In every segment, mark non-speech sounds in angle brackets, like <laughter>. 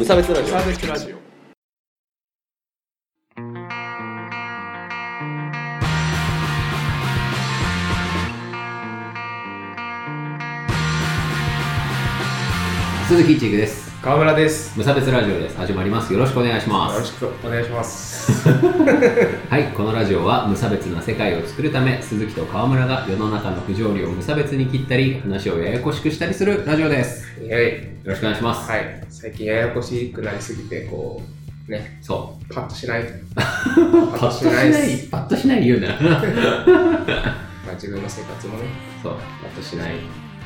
無差別ラジオサーベスラジオ鈴木一育です。川村です無差別ラジオです。始まります。よろしくお願いします。よろしくお願いします <laughs> はい、このラジオは無差別な世界を作るため、鈴木と川村が世の中の不条理を無差別に切ったり、話をややこしくしたりするラジオです。イェイよろしくお願いします。はい最近ややこしくなりすぎてこうねそパッとしない。<laughs> パッとしない、パッとしない言うな。<laughs> まあ自分の生活もねそう、パッとしない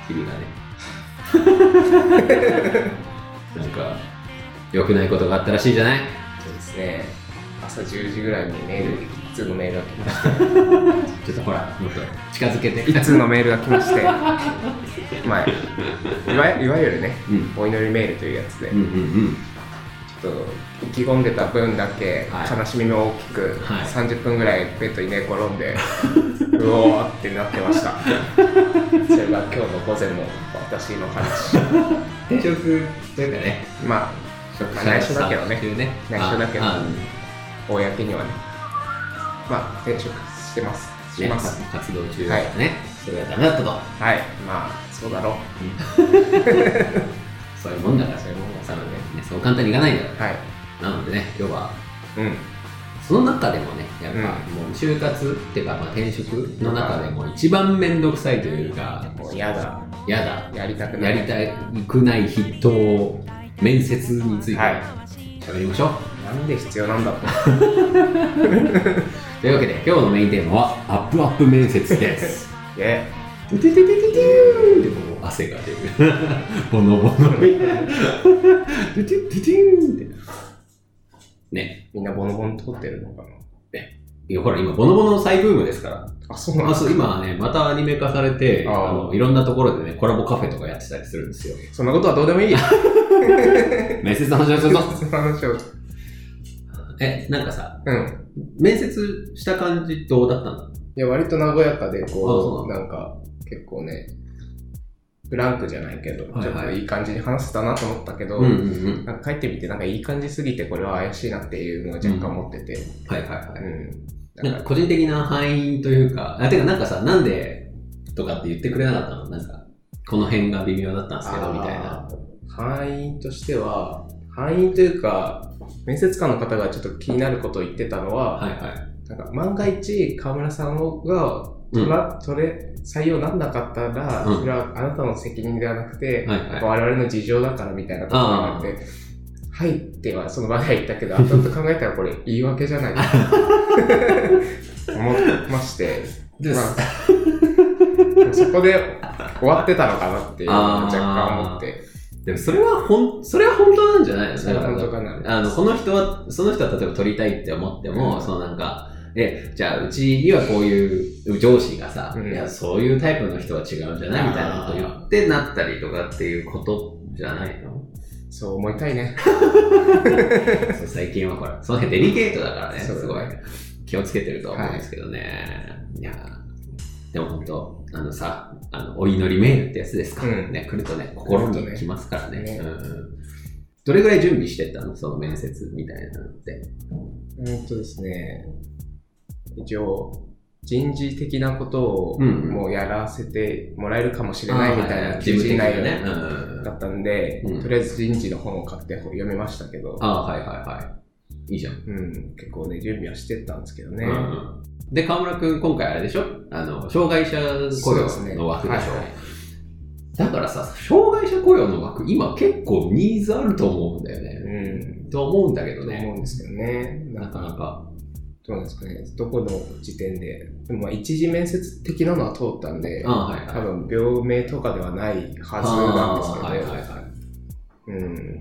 日々がね。なんか、良くないことがあったらしいじゃない？そうですね。朝10時ぐらいにメール一通のメールが来まし <laughs> ちょっとほら、もっと近づけて。て一通のメールが来まして。<laughs> まあいわいわゆるねうん。お祈りメールというやつで、うんうんうん。ちょっと意気込んでた分だけはい。悲しみも大きく、はい。30分ぐらいベッドに寝転んで <laughs> うおーってなってました。<laughs> それが今日の午前の私の話。転職というかね、まあ内緒だけどね。ね。内緒だけど公にはね。まあ転職してます。しねます、活動中だからね、それはダメだったと。はい。まあそうだろ <laughs> そういうもんだから、そういうもんだなので、ね、そう簡単にいかないんだかうはい。ら。なのでね、今日は、うんその中でもね、やっぱ、もう就活っていうか、まあ、転職の中でも一番めんどくさいというか、もうやだやだ、やりたくないやりたくない筆頭面接についてはい喋りましょう。なんで必要なんだと <laughs> というわけで、今日のメインテーマは、アップアップ面接です。<laughs> え？トゥトゥトゥトゥトゥーでもう汗が出る。ボノボノ。トゥトゥトゥトゥーって。ね。みんなボノボノ通ってるのかいや、ほら、今、ボノボノ再ブームですから。なあそうなんあ、ですそう、今はね、またアニメ化されて、あの、いろんなところでね、コラボカフェとかやってたりするんですよ。そんなことはどうでもいい。<laughs> 面接の話をするぞ。その話を。え、なんかさ、うん。面接した感じどうだったんだいや、割と和やかで、こう、うななんか、結構ね、フランクじゃないけど、はいはいちょっといい感じに話せたなと思ったけど、うんうんうん。なんか帰ってみて、なんかいい感じすぎて、これは怪しいなっていうのを若干持ってて、はいはいはい。うん。なんか個人的な範囲というか、あ、てかなんかさ、なんでとかって言ってくれなかったの？なんか、この辺が微妙だったんですけど、みたいな。あー範囲としては、範囲というか、面接官の方がちょっと気になることを言ってたのは、はいはい。なんか万が一河村さんがうん取ら、取れ採用なんなかったら、うん。それはあなたの責任ではなくて、はいはい。我々の事情だからみたいなことを言われて、はいってはその場では言ったけど、後々考えたらこれ言い訳じゃないかと思ってまして、でまあ、そこで終わってたのかなっていうのを若干思って、でもそれはほん、それは本当なんじゃないの？そ本当かな。あの、この人は、その人は例えば取りたいって思っても、うん。そのなんか、え、じゃあうちにはこういう上司がさ、うんいや、そういうタイプの人は違うんじゃないみたいなこと言ってなったりとかっていうことじゃないの？そう思いたいね。<laughs> そう最近はほら、その辺デリケートだからね、すごい。気をつけてるとは思うんですけどね。い、やでも本当、あのさ、あの、お祈りメールってやつですか？うんね、来るとね、心に来ますからね。ねうんどれぐらい準備してったの？その面接みたいなのって。うんとですね、一応、人事的なことをうんうんもうやらせてもらえるかもしれないみたいな事務的な内容ね。うんだったんで、うんとりあえず人事の本を買って読みましたけど、ああ、はいはいはい。いいじゃん。うん、結構ね、準備はしてったんですけどね。うんで、河村くん、今回あれでしょ？あの、障害者雇用の枠でしょ？はいはいだからさ、障害者雇用の枠、今結構ニーズあると思うんだよね。うん、と思うんだけどとね。思うんですけどね。なか、なか。どうなんですかね、どこの時点で。でもまあ一次面接的なのは通ったんで、はいはい。多分病名とかではないはずなんですけど、ああはいはいはい。う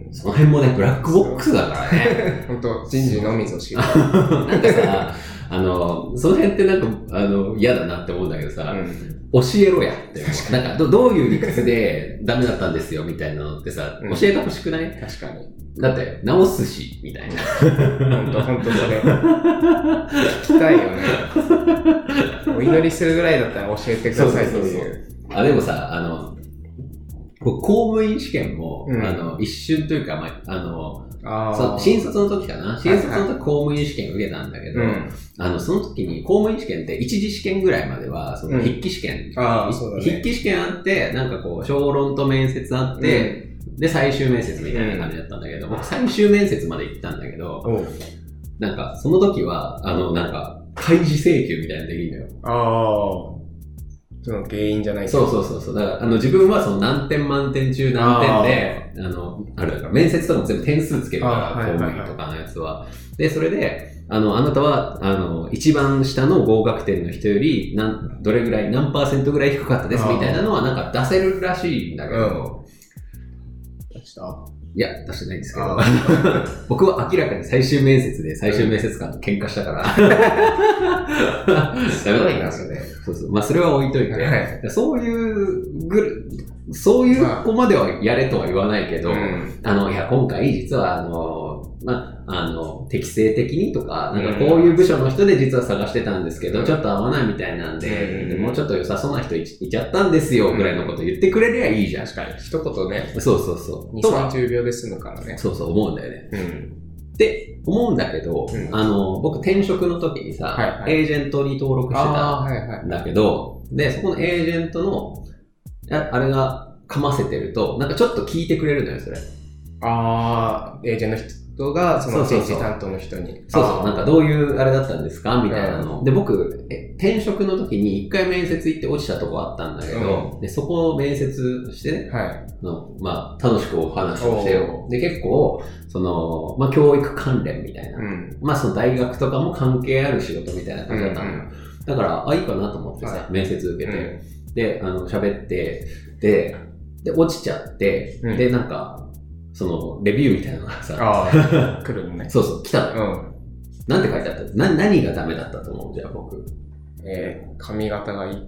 ん、その辺もね、ブラックボックスだからね。<laughs> 本当人事のみぞ知る。<laughs> なんかさ、あの、その辺ってなんか、あの、嫌だなって思うんだけどさ、うん教えろやって。なんかど、どういう理屈でダメだったんですよみたいなのってさ、うん教えてほしくない？確かに。だって、直すし、みたいな。本当本当それ。聞きたいよね。お祈りするぐらいだったら教えてくださいっていう。あ、でもさ、あの、僕公務員試験も、うんあの、一瞬というか、まあ、あの、あそう新卒の時かな。新卒のはい時公務員試験受けたんだけど、うん。あの、その時に公務員試験って一次試験ぐらいまでは、そのうん。筆記試験、ああ、そうだね。筆記試験あって、なんかこう、小論と面接あって、で、最終面接みたいな感じだったんだけど、僕最終面接まで行ったんだけど、なんか、その時は、あの、なんか、開示請求みたいなのできるのよ。その原因じゃないそうそうそうそう。だから、あの、自分はその何点満点中何点で、あの、あれだから、面接とかも全部点数つけるから、公務員とかのやつは。で、それで、あの、あなたは、あの、一番下の合格点の人より、なん、どれぐらい、何パーセントぐらい低かったですみたいなのは、なんか出せるらしいんだけど、出した？いや、出してないんですけどあ、<laughs> 僕は明らかに最終面接で最終面接官と喧嘩したから。すごいな、それ。そうそう。まあ、それは置いといて、はいそういうぐる、そういう子まではやれとは言わないけど、うんあの、いや、今回実は、あの、まあ、あの、適正的にとか、なんかこういう部署の人で実は探してたんですけど、うんちょっと合わないみたいなんで、うんでもうちょっと良さそうな人いいちゃったんですよ、ぐらいのこと言ってくれりゃいいじゃん。確かに。一言ね、そうそうそう。2、とは30秒で済むからね。そうそう思うんだよね。うん。って思うんだけど、うんあの、僕転職の時にさ、はいはいエージェントに登録してたああ、はいはいん。だけど、で、そこのエージェントの、ああれがかませてると、なんかちょっと聞いてくれるのよ、それ。ああ、エージェントの人が、そのそうそうそう人事担当の人に。そうそう、なんか、かどういうあれだったんですか？みたいなの。で、僕、え転職の時に一回面接行って落ちたとこあったんだけど、で、そこを面接してね、はい。のまあ、楽しくお話をしてよ。で、結構、その、まあ、教育関連みたいな。うん。まあ、その大学とかも関係ある仕事みたいな感じだったのよ。うんだから、あ、いいかなと思ってさ、は面接受けて、うんで、あの、喋って、で、で、落ちちゃって、うんで、なんか、その、レビューみたいなのがさ、ああ、<laughs> 来るのね。そうそう、来たのよ。うん。なんて書いてあった？な、何がダメだったと思う？じゃあ僕。えー、髪型がいい。<laughs>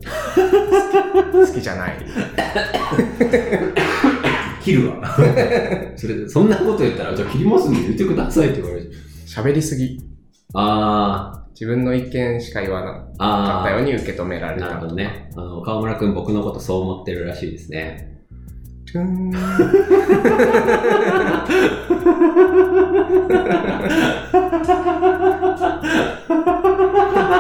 好きじゃない。切るわ。<laughs> それで、そんなこと言ったら、じゃあ切りますんで言ってくださいって言われる。喋りすぎ。あ自分の意見しか言わなー、かっ。たように受け止められた。なるほどね。あの、河村くん僕のことそう思ってるらしいですね。トゥーン。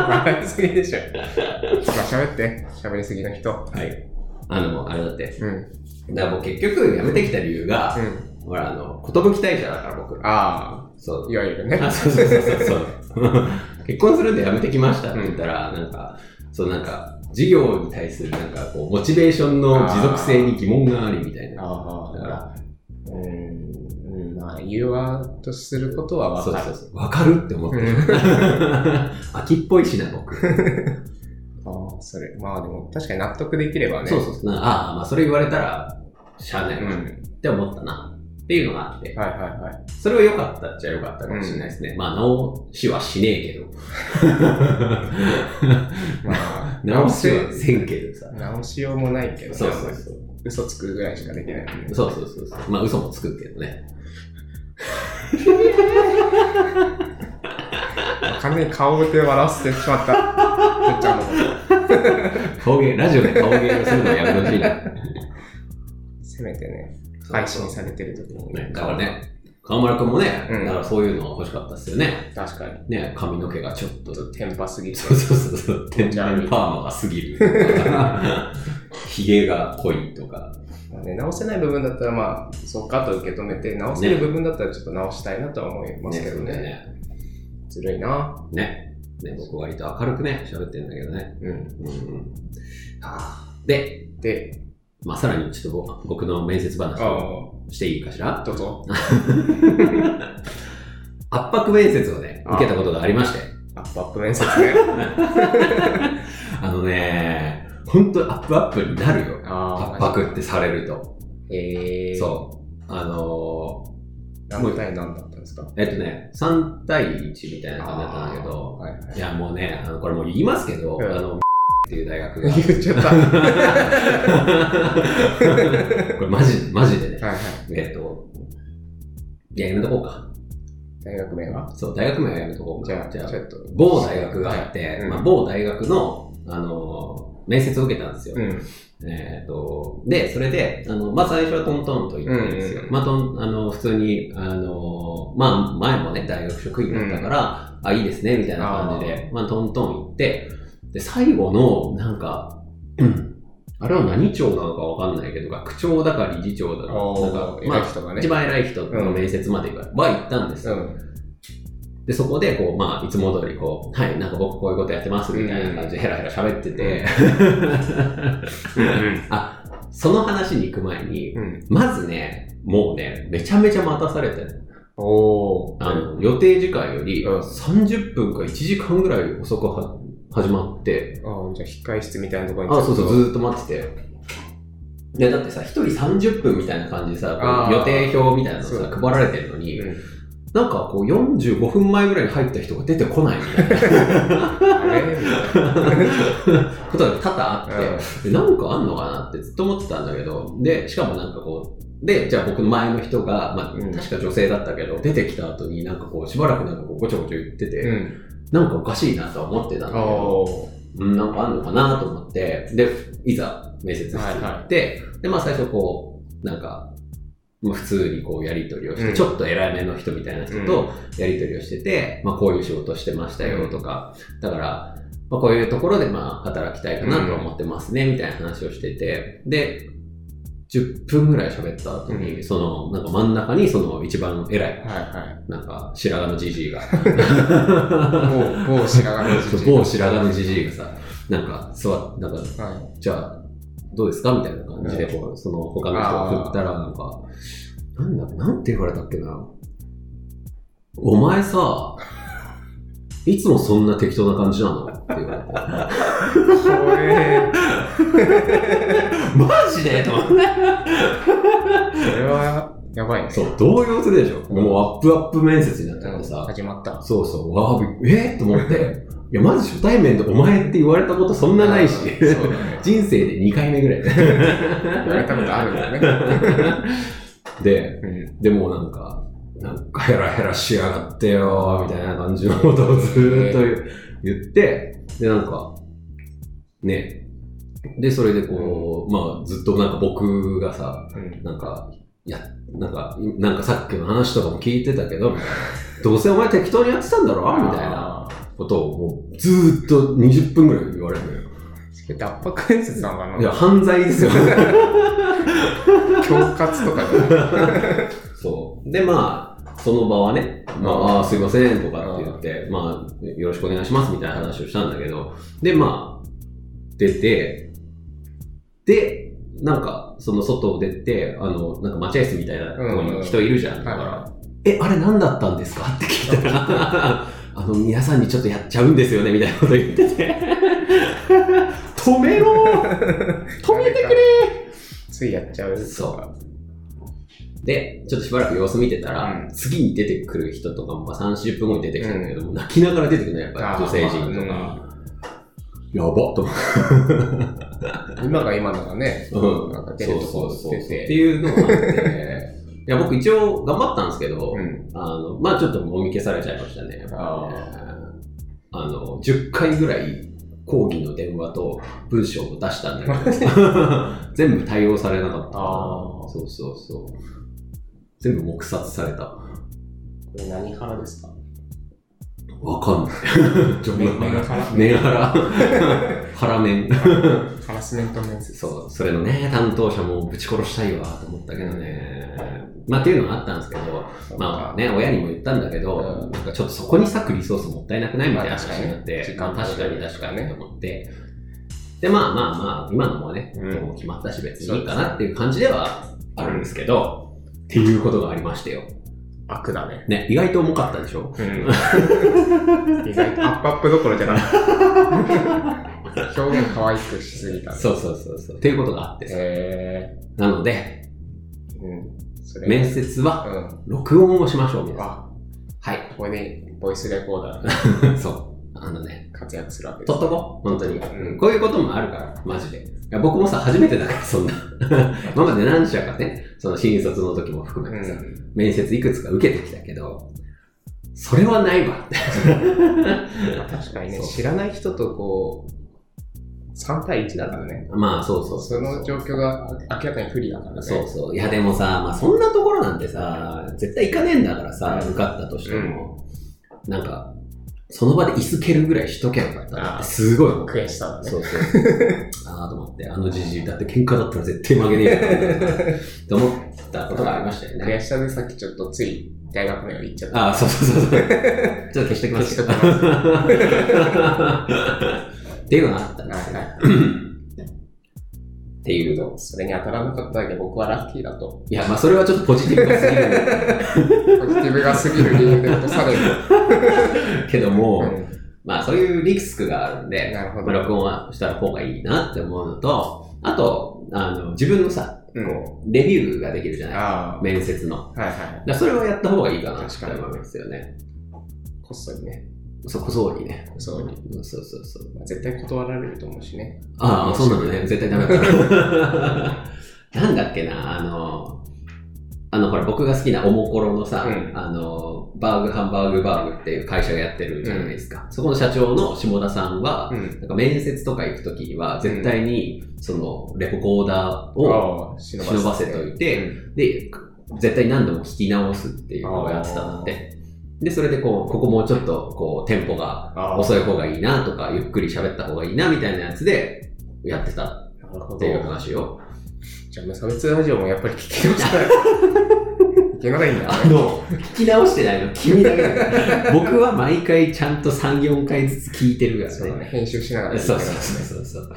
笑いすぎでしょ。まあ喋って、喋りすぎの人。はい。あの、あれだって。うん。だから僕結局辞めてきた理由が、うん。ほら、あの、寿大社だから僕。あそうあ、。いわゆるね。あ、そうそうそうそう。<laughs> 結婚するんで辞めてきましたって言ったら、なんか、そうなんか、事業に対するなんかこう、モチベーションの持続性に疑問がありみたいな。ああ、だから、うん、うん、まあ、言わんとすることはわかる。そうそうそう。わかるって思ってる。<laughs> 秋っぽいしな、僕。<laughs> ああ、それ、まあでも、確かに納得できればね。そうそうそう。なああ、まあそれ言われたら、しゃあないわ、っうん。て思ったな。っていうのがあって。はいはいはい。それは良かったっちゃ良かったかもしれないですね。まあ、直しはしねえけど。<laughs> まあ、直しはせんけどさ。直しようもないけどねそうそうそう。嘘つくぐらいしかできないね。そうそうそうそう。まあ、嘘もつくけどね。完全に顔で笑わせてしまった。<laughs> めっちゃの顔芸、ラジオで顔芸をするのはやめてほしいな。せめてね、配信されてる時にねだからね、河村くんもね、うんだからそういうの欲しかったっすよね。確かに。ね、髪の毛がちょっと、ちょっとテンパすぎて。<laughs> そうそうそうそう、天然パーマが過ぎるとか。<laughs> 髭が濃いとか。まあね、直せない部分だったらまあ、そっかと受け止めて、直せる部分だったらちょっと直したいなとは思いますけどね。ね。ずるいな。ね。ね、僕割と明るくね、喋ってるんだけどね。うん。うんうん。はあで、で、まあ、さらにちょっと僕僕の面接話あをしていいかしら？あ、どうぞ。<laughs> 圧迫面接をね、受けたことがありまして。アップアップ面接ね。<laughs> あのね、本当アップアップになるよ。あ圧迫ってされると。えー、そう。あの何対何だったんですか？ー、えっとね、3対1みたいな感じだったんだけど、はいはいいやもうね、あのこれもう言いますけど、うんあの、っていう大学が。言っちゃった。は <laughs> これマジ、マジでねい。はい。えっと、いや、やめとこうか。大学名は？そう、大学名はやめとこうか。じゃあ、じゃあちょっと。某大学があって、うんまあ、某大学の、あのー面接を受けたんですよ。うん。えっ、と、で、それで、あの、まあ、最初はトントンと言ったんですよ。うんうんまあ、トン、あの、普通に、あの、まあ、前もね、大学職員だったから、あ、いいですね、みたいな感じで、まあ、トントン行って、で、最後の、なんか、うんあれは何長なのかわかんないけど、学長だか理事長だか、なんか、まあ、ね。一番偉い人の面接までは行ったんですよ。うん。で、そこで、こう、まあ、いつも通り、こう、はい、なんか僕こういうことやってます、みたいな感じでヘラヘラ喋ってて、<laughs> うん。あ、その話に行く前に、うん。まずね、もうね、めちゃめちゃ待たされて、おー。あの、予定時間よりうん30分か1時間ぐらい遅くは始まって、あーじゃあ控室みたいなところにあ、そうそう、ずっと待ってて。で、だってさ、一人30分みたいな感じでさ、予定表みたいなのさ、配られてるのに、うん。なんかこう45分前ぐらいに入った人が出てこないみたいな。<laughs> あ。<laughs> ことが多々あって、でなんかあんのかなってずっと思ってたんだけど、で、しかもなんかこう、で、じゃあ僕の前の人が、まあ、うん。確か女性だったけど、出てきた後になんかこう、しばらくなんかこう、ごちょごちょ言ってて、うん。なんかおかしいなとは思ってたんだけど。うん、なんかあんのかなと思って、で、いざ面接室に行って、で、まあ最初こう、なんか、まあ普通にこうやりとりをして、うん。ちょっと偉めの人みたいな人とやりとりをしてて、まあこういう仕事してましたよとか、だから、まあこういうところでまあ働きたいかなと思ってますね、みたいな話をしてて、で、10分ぐらい喋った後に、うんその、なんか真ん中にその一番偉い、はいはなんか白髪のじじいが、い。某、某白髪のじじい某白髪のじじいがさ、なんか座っなんかはい。じゃあ、どうですかみたいな感じで、こう、その他の人を振ったら、なんか、なんだ、なんて言われたっけな。お前さ、いつもそんな適当な感じなのって言われて。これ、マジでと思って。それは、やばいね。そう、動揺するでしょ。もうアップアップ面接になっちゃってうんさ。始まった。そうそう、わあ、びえー、と思って。いや、まず初対面でお前って言われたことそんなないし。そうだね。人生で2回目ぐらい。<laughs> 言われたことあるんだね。<laughs> で、うん。でもなんか、なんかヘラヘラしやがってよ、みたいな感じのことをずーっと言って、で、なんか、ね、で、それでこう、まあ、ずっとなんか僕がさ、うん。なんか、いや、なんか、いなんかさっきの話とかも聞いてたけど。どうせお前適当にやってたんだろみたいなあことをもうずーっと20分ぐらい言われるのよ。ー。脱白面接なのかないや、犯罪ですよ。<laughs> 恐喝とかで。<laughs> そう。で、まあ、その場はね、まあ、あーすいませんとかって言って、まあ、よろしくお願いしますみたいな話をしたんだけど、で、まあ、出て、で、なんか、その外を出て、あの、なんか待合室みたいなところに人いるじゃん。だから、はえ、あれ何だったんですかって聞いたら、<laughs> あの、皆さんにちょっとやっちゃうんですよね、みたいなこと言ってて、<laughs> 止めろ <laughs> 止めてくれい。ついやっちゃう。そう。で、ちょっとしばらく様子見てたら、うん次に出てくる人とかも、まあ、30分後に出てきたんだけど、泣きながら出てくるのやっぱ女性陣とか。まやばっと思今が今ならね、うんなんか出るとこ出ってて。いうのがあって、いや、僕一応頑張ったんですけど、うん。あの、まあちょっともみ消されちゃいましたね。やっぱりねああの、10回ぐらい講義の電話と文章を出したんだけど、<laughs> 全部対応されなかった。そうそうそう。全部黙殺された。これ何腹ですか？わかんない。ジョブメンハラメンハラ。腹面。ハラスメント面接。そう、それのね、担当者もぶち殺したいわと思ったけどね。まあっていうのがあったんですけど、まあね、親にも言ったんだけど、うんなんかちょっとそこに割くリソースもったいなくないみたいな話になって、確かに確かにと思って、で、まあまあまあ、今のもね、うんもう決まったし別にいいかなっていう感じではあるんですけど、っていうことがありましてよ。悪だね。ね、意外と重かったでしょ？うん。意外と <laughs> アップアップどころじゃなくて。表現可愛くしすぎた。そうそうそうそう。っていうことがあってさへなので、ー。うん。面接はうん。録音をしましょう、皆さん。あ、はい。ここでボイスレコーダーで <laughs> そう。あのね、活躍するわけです。撮っとこう。本当に。うんこういうこともあるから、マジで。いや僕もさ、初めてだから、そんな。今 <laughs> まで何社かね、その新卒の時も含めてさ、うん。面接いくつか受けてきたけど、それはないわ確かにね、知らない人とこう、3対1だからね。まあ、そうそうその状況が明らかに不利だからね。そうそう。いや、でもさ、まあ、そんなところなんてさ、絶対行かねえんだからさ、うん受かったとしても、なんか、その場で椅子蹴るぐらいしとけばよかったなって、すごい。悔しさだね。そうそう。<laughs> ああ、と思って、あのじじい、だって喧嘩だったら絶対負けねえよな。って思ったことがありましたよね。悔しさでさっきちょっとつい大学名を言っちゃった。ああ、そうそうそうそう。<laughs> ちょっと消してきますよ。消しと <laughs> っていうのがあったんですよ。っていうの。それに当たらなかっただけ僕はラッキーだと。いや、まあ、それはちょっとポジティブがすぎるポジティブが過ぎる理由で落とされる。<laughs> けども、うんまあ、そういうリスクがあるんで、なるほどまあ、録音はした方がいいなって思うのと、あと、あの、自分のさ、うんこうレビューができるじゃないあ面接の。あ。はいはい。だそれをやった方がいいかなって思いますよね。こっそりね。そこそりね。そうに。そうそうそう。まあ絶対断られると思うしね。ああ、そうなのね。絶対ダメだった。<laughs> なんだっけな、あの、あの、ほら、僕が好きなおもころのさ、うんあの、バーグハンバーグバーグっていう会社がやってるじゃないですか。そこの社長の下田さんは、うん。なんか面接とか行くときには、絶対に、その、レポコーダーを忍ばせといて、で、絶対何度も聞き直すっていうのをやってたんだって。で、それでこう、ここもうちょっと、こう、テンポがああ遅い方がいいなとか、ゆっくり喋った方がいいなみたいなやつで、やってたっていう話を。じゃあ無差別ラジオもやっぱり聞き直したらい <laughs> けないんだね。の、聞き直してないの君だけだ。<laughs> 僕は毎回ちゃんと3、4回ずつ聞いてるからね。編集しながらそうそうそうそう。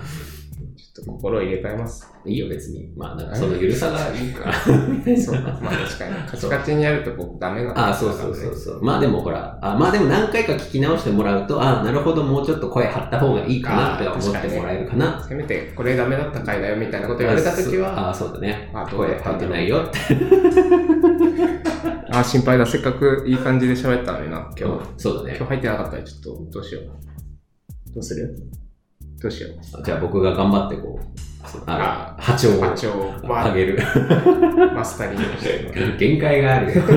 ちょっと心を入れ替えます。いいよ別に。まあ、なんかそのゆるさがいいから。<laughs> そうか。まあ確かに。カチカチにやると僕ダメなんだあそうそうそうそう。まあでもほら、あまあでも何回か聞き直してもらうと、あなるほど、もうちょっと声張った方がいいかなって思ってもらえるかな。せめてこれダメだった回だよみたいなこと言われたときは、あそうだね。あ声張ってないよって。<laughs> あ心配だ。せっかくいい感じで喋ったのにな、今日。そうだね今日。入ってなかったらちょっとどうしよう。どうする？どうしよう。じゃあ僕が頑張ってこう、あの波長を波長を、まあ、上げる。<laughs> マスタリングして。限界があるよ。<laughs>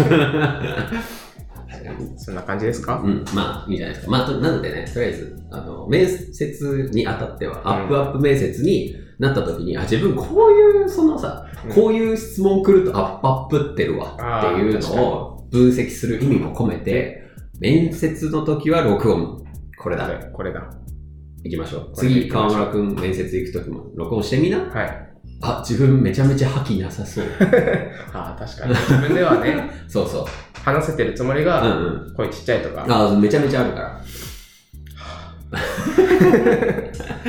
そんな感じですか？うん、まあいいじゃないですか。まあ、となのでね、とりあえず、あの、面接にあたっては、アップアップ面接になった時に、あ、自分こういう、そのさ、こういう質問来るとアップアップってるわっていうのを分析する意味も込めて、面接の時は録音。これだ。これだ。行きましょう。次、河村くん面接行く時も録音してみな。はい。あ、自分めちゃめちゃ覇気なさそう。<laughs> ああ、確かに。自分ではね、<laughs> そうそう。話せてるつもりうんが、うん。声ちっちゃいとか。あ、めちゃめちゃあるから。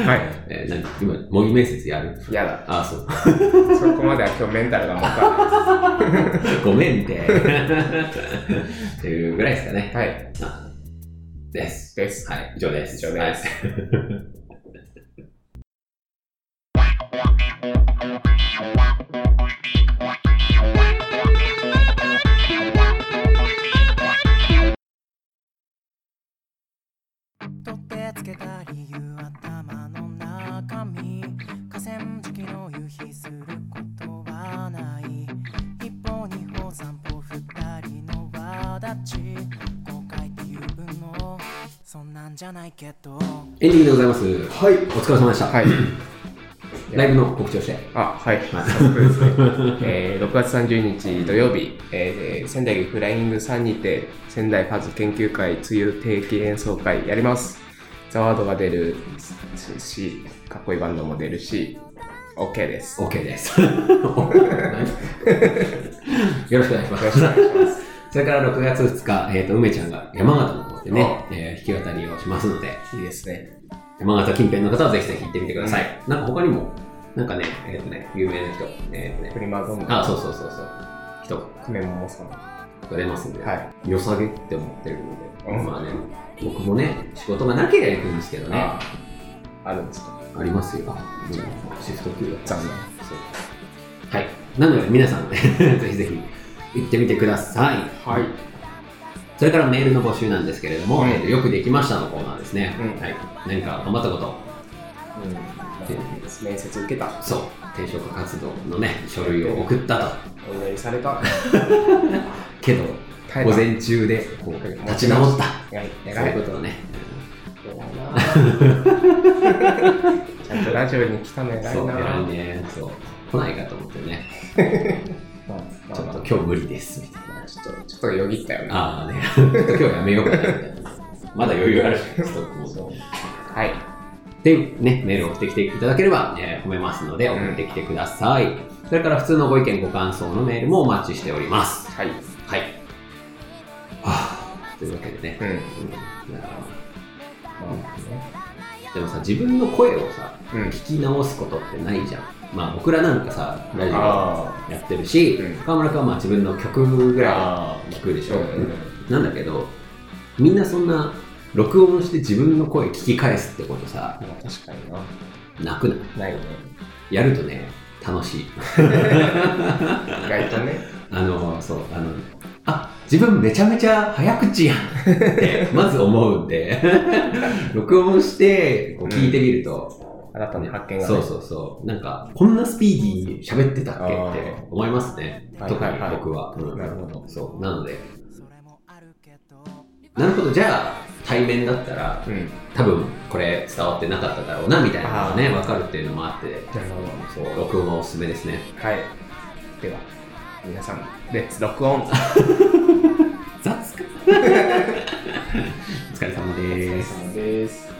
はい。<laughs> えー、何今、模擬面接やる？嫌だ。あ、そう。そこまでは今日メンタルが持たないごめんって。っていうぐらいですかね。はい。あです。です。はい、以上です。以上ですはい取ってつけたそんなんじゃないけどエンディングでございます。はい。お疲れ様でした。はい。<clears throat> ライブの告知をして。あ、はい。早速ですね。<laughs> えー6月30日土曜日、えー仙台フライングさんにて仙台ファズ研究会梅雨定期演奏会やります。ザワードが出るし、かっこいいバンドも出るし、OK です。OK です。<laughs> よろしくお願いします。よろしくお願いします。<laughs> それから6月2日、えっ、と、梅ちゃんが山形の方でねあ、えー弾き語りをしますので、いいですね。山形近辺の方はぜひぜひ行ってみてください。なんか他にも、なんかね、えっ、とね、有名な人、えっ、とねプ、リマドンナ、あ、そうそうそうそう、人久米桃さん。が出ますんで、はい。良さげって思ってるので、うんまあね、僕もね、仕事がなければ行くんですけどね、ああるんですか？ありますよ。うんシフト給与残念。そうはい。なので皆さん、<laughs> ぜひぜひ行ってみてください。はい。それからメールの募集なんですけれども、うんえーとよくできましたのコーナーですね。うんはい。何か頑張ったこと、うん。面接受けた。そう、転職活動のね、書類を送ったと。お祈りされた。<laughs> けど、午前中でこうはい立ち直った。はい。そういう。ことをね、<laughs> ちゃんとラジオに来たの偉いなそう、偉いね。そう。来ないかと思ってね。<laughs> ちょっと今日無理です、みたいな。ちょっとちょっとよぎったよなああね、今日やめようかな、みたいな。まだ余裕あるし、ストックも。そうはいで、ね、メールを送ってきていただければ、えー褒めますので、送ってきてください。それから普通のご意見、ご感想のメールもお待ちしております。はいはい。はぁ、というわけでね。うんでもさ、自分の声をさ、あねうん聞き直すことってないじゃん。まあ僕らなんかさ、ラジオあやってるし、うん。川村君はまあ自分の曲ぐらあい聞くでしょ？うなんだけど、みんなそんな、録音して自分の声聞き返すってことさ、まあ確かにな。なくない？ないね。やるとね、楽しい。<laughs> 意外とね。あの、そう、あの、あ、自分めちゃめちゃ早口やんって、まず思うんで、<laughs> 録音して、こう聞いてみると、新たな発見がね。そうそうそう、なんか、こんなスピーディーに喋ってたっけって思いますね。はい特に僕は。うん。なるほど。そう、なので、なるほど、じゃあ、対面だったら、うん。多分これ伝わってなかっただろうなみたいなのがね、あー。わかるっていうのもあって、なるほそう、録音はおすすめですね。どはい。では皆さんレッツ録音雑か。<laughs> お疲れ様です。です